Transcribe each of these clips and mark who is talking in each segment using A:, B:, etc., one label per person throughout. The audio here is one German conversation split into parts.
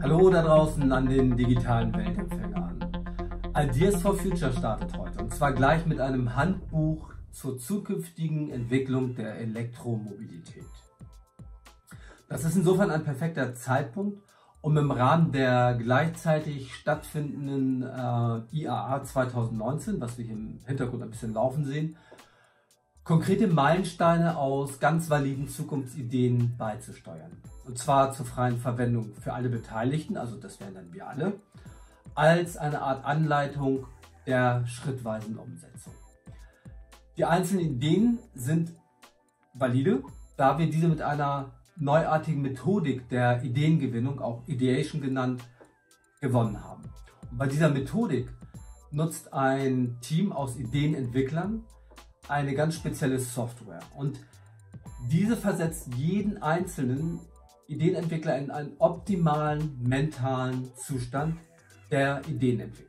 A: Hallo da draußen an den digitalen Weltempfängern. Ideas for Future startet heute und zwar gleich mit einem Handbuch zur zukünftigen Entwicklung der Elektromobilität. Das ist insofern ein perfekter Zeitpunkt, um im Rahmen der gleichzeitig stattfindenden äh, IAA 2019, was wir hier im Hintergrund ein bisschen laufen sehen, konkrete Meilensteine aus ganz validen Zukunftsideen beizusteuern. Und zwar zur freien Verwendung für alle Beteiligten, also das wären dann wir alle, als eine Art Anleitung der schrittweisen Umsetzung. Die einzelnen Ideen sind valide, da wir diese mit einer neuartigen Methodik der Ideengewinnung, auch Ideation genannt, gewonnen haben. Und bei dieser Methodik nutzt ein Team aus Ideenentwicklern eine ganz spezielle Software und diese versetzt jeden einzelnen Ideenentwickler in einen optimalen mentalen Zustand der Ideenentwicklung.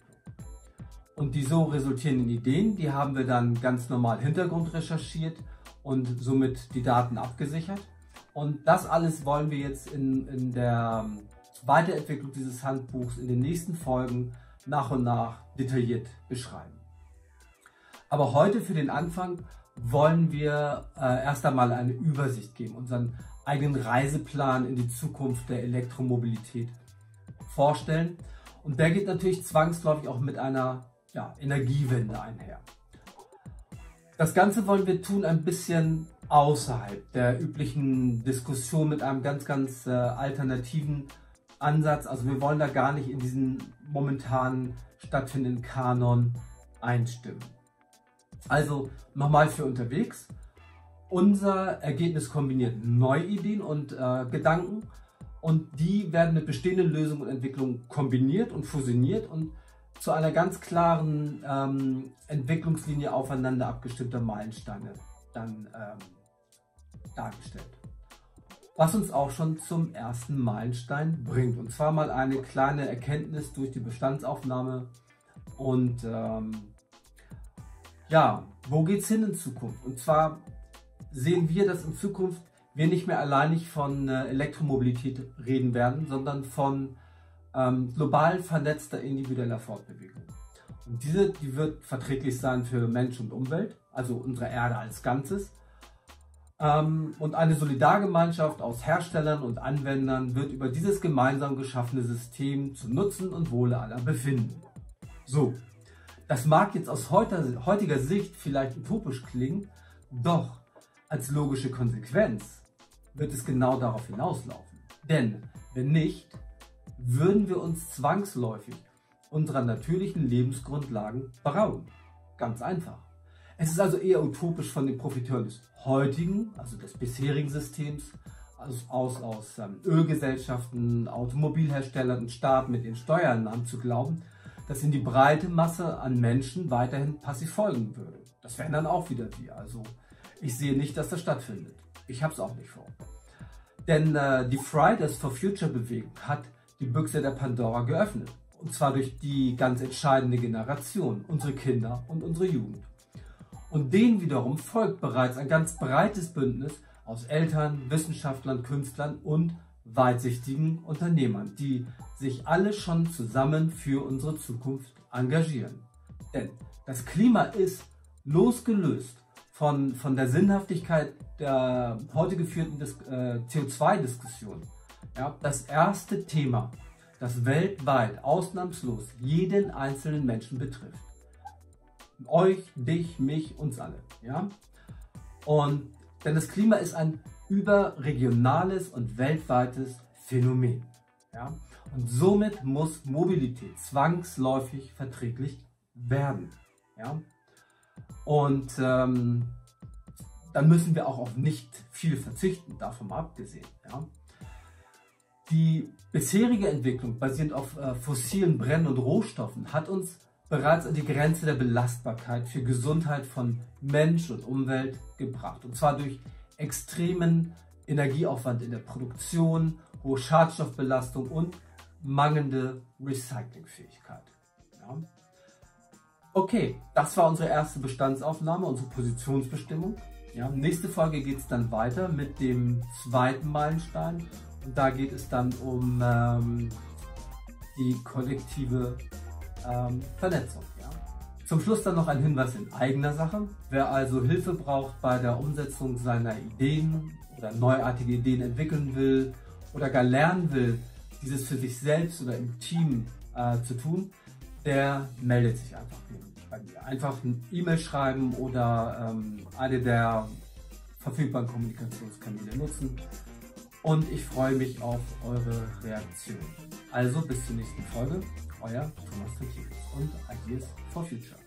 A: Und die so resultierenden Ideen, die haben wir dann ganz normal Hintergrund recherchiert und somit die Daten abgesichert. Und das alles wollen wir jetzt in, in der Weiterentwicklung dieses Handbuchs in den nächsten Folgen nach und nach detailliert beschreiben. Aber heute für den Anfang wollen wir äh, erst einmal eine Übersicht geben, unseren eigenen Reiseplan in die Zukunft der Elektromobilität vorstellen. Und der geht natürlich zwangsläufig auch mit einer ja, Energiewende einher. Das Ganze wollen wir tun ein bisschen außerhalb der üblichen Diskussion mit einem ganz, ganz äh, alternativen Ansatz. Also wir wollen da gar nicht in diesen momentan stattfindenden Kanon einstimmen. Also nochmal für unterwegs. Unser Ergebnis kombiniert neue Ideen und äh, Gedanken und die werden mit bestehenden Lösungen und Entwicklungen kombiniert und fusioniert und zu einer ganz klaren ähm, Entwicklungslinie aufeinander abgestimmter Meilensteine dann ähm, dargestellt. Was uns auch schon zum ersten Meilenstein bringt. Und zwar mal eine kleine Erkenntnis durch die Bestandsaufnahme und ähm, ja, wo geht es hin in Zukunft? Und zwar sehen wir, dass in Zukunft wir nicht mehr alleinig von äh, Elektromobilität reden werden, sondern von ähm, global vernetzter individueller Fortbewegung. Und diese, die wird verträglich sein für Mensch und Umwelt, also unsere Erde als Ganzes. Ähm, und eine Solidargemeinschaft aus Herstellern und Anwendern wird über dieses gemeinsam geschaffene System zu Nutzen und Wohle aller befinden. So, das mag jetzt aus heutiger Sicht vielleicht utopisch klingen, doch als logische Konsequenz wird es genau darauf hinauslaufen. Denn wenn nicht, würden wir uns zwangsläufig unserer natürlichen Lebensgrundlagen berauben. Ganz einfach. Es ist also eher utopisch von den Profiteuren des heutigen, also des bisherigen Systems, aus, aus, aus ähm, Ölgesellschaften, Automobilherstellern und Staaten mit ihren Steuereinnahmen zu glauben, dass in die breite Masse an Menschen weiterhin passiv folgen würde. Das wären dann auch wieder wir. Also ich sehe nicht, dass das stattfindet. Ich habe es auch nicht vor. Denn äh, die Fridays for Future Bewegung hat die Büchse der Pandora geöffnet. Und zwar durch die ganz entscheidende Generation, unsere Kinder und unsere Jugend. Und denen wiederum folgt bereits ein ganz breites Bündnis aus Eltern, Wissenschaftlern, Künstlern und weitsichtigen Unternehmern, die sich alle schon zusammen für unsere Zukunft engagieren. Denn das Klima ist losgelöst von, von der Sinnhaftigkeit der heute geführten äh, CO2-Diskussion ja, das erste Thema, das weltweit ausnahmslos jeden einzelnen Menschen betrifft. Euch, dich, mich, uns alle. Ja? Und denn das Klima ist ein überregionales und weltweites Phänomen. Ja? Und somit muss Mobilität zwangsläufig verträglich werden. Ja? Und ähm, dann müssen wir auch auf nicht viel verzichten, davon mal abgesehen. Ja? Die bisherige Entwicklung basierend auf äh, fossilen Brennen und Rohstoffen hat uns bereits an die Grenze der Belastbarkeit für Gesundheit von Mensch und Umwelt gebracht. Und zwar durch extremen Energieaufwand in der Produktion, hohe Schadstoffbelastung und mangelnde Recyclingfähigkeit. Ja. Okay, das war unsere erste Bestandsaufnahme, unsere Positionsbestimmung. Ja, nächste Folge geht es dann weiter mit dem zweiten Meilenstein. Und da geht es dann um ähm, die kollektive ähm, Vernetzung. Zum Schluss dann noch ein Hinweis in eigener Sache. Wer also Hilfe braucht bei der Umsetzung seiner Ideen oder neuartige Ideen entwickeln will oder gar lernen will, dieses für sich selbst oder im Team äh, zu tun, der meldet sich einfach bei mir. Einfach ein E-Mail schreiben oder ähm, eine der verfügbaren Kommunikationskanäle nutzen. Und ich freue mich auf eure Reaktion. Also bis zur nächsten Folge. Euer Thomas Tantius und Ideas for Future.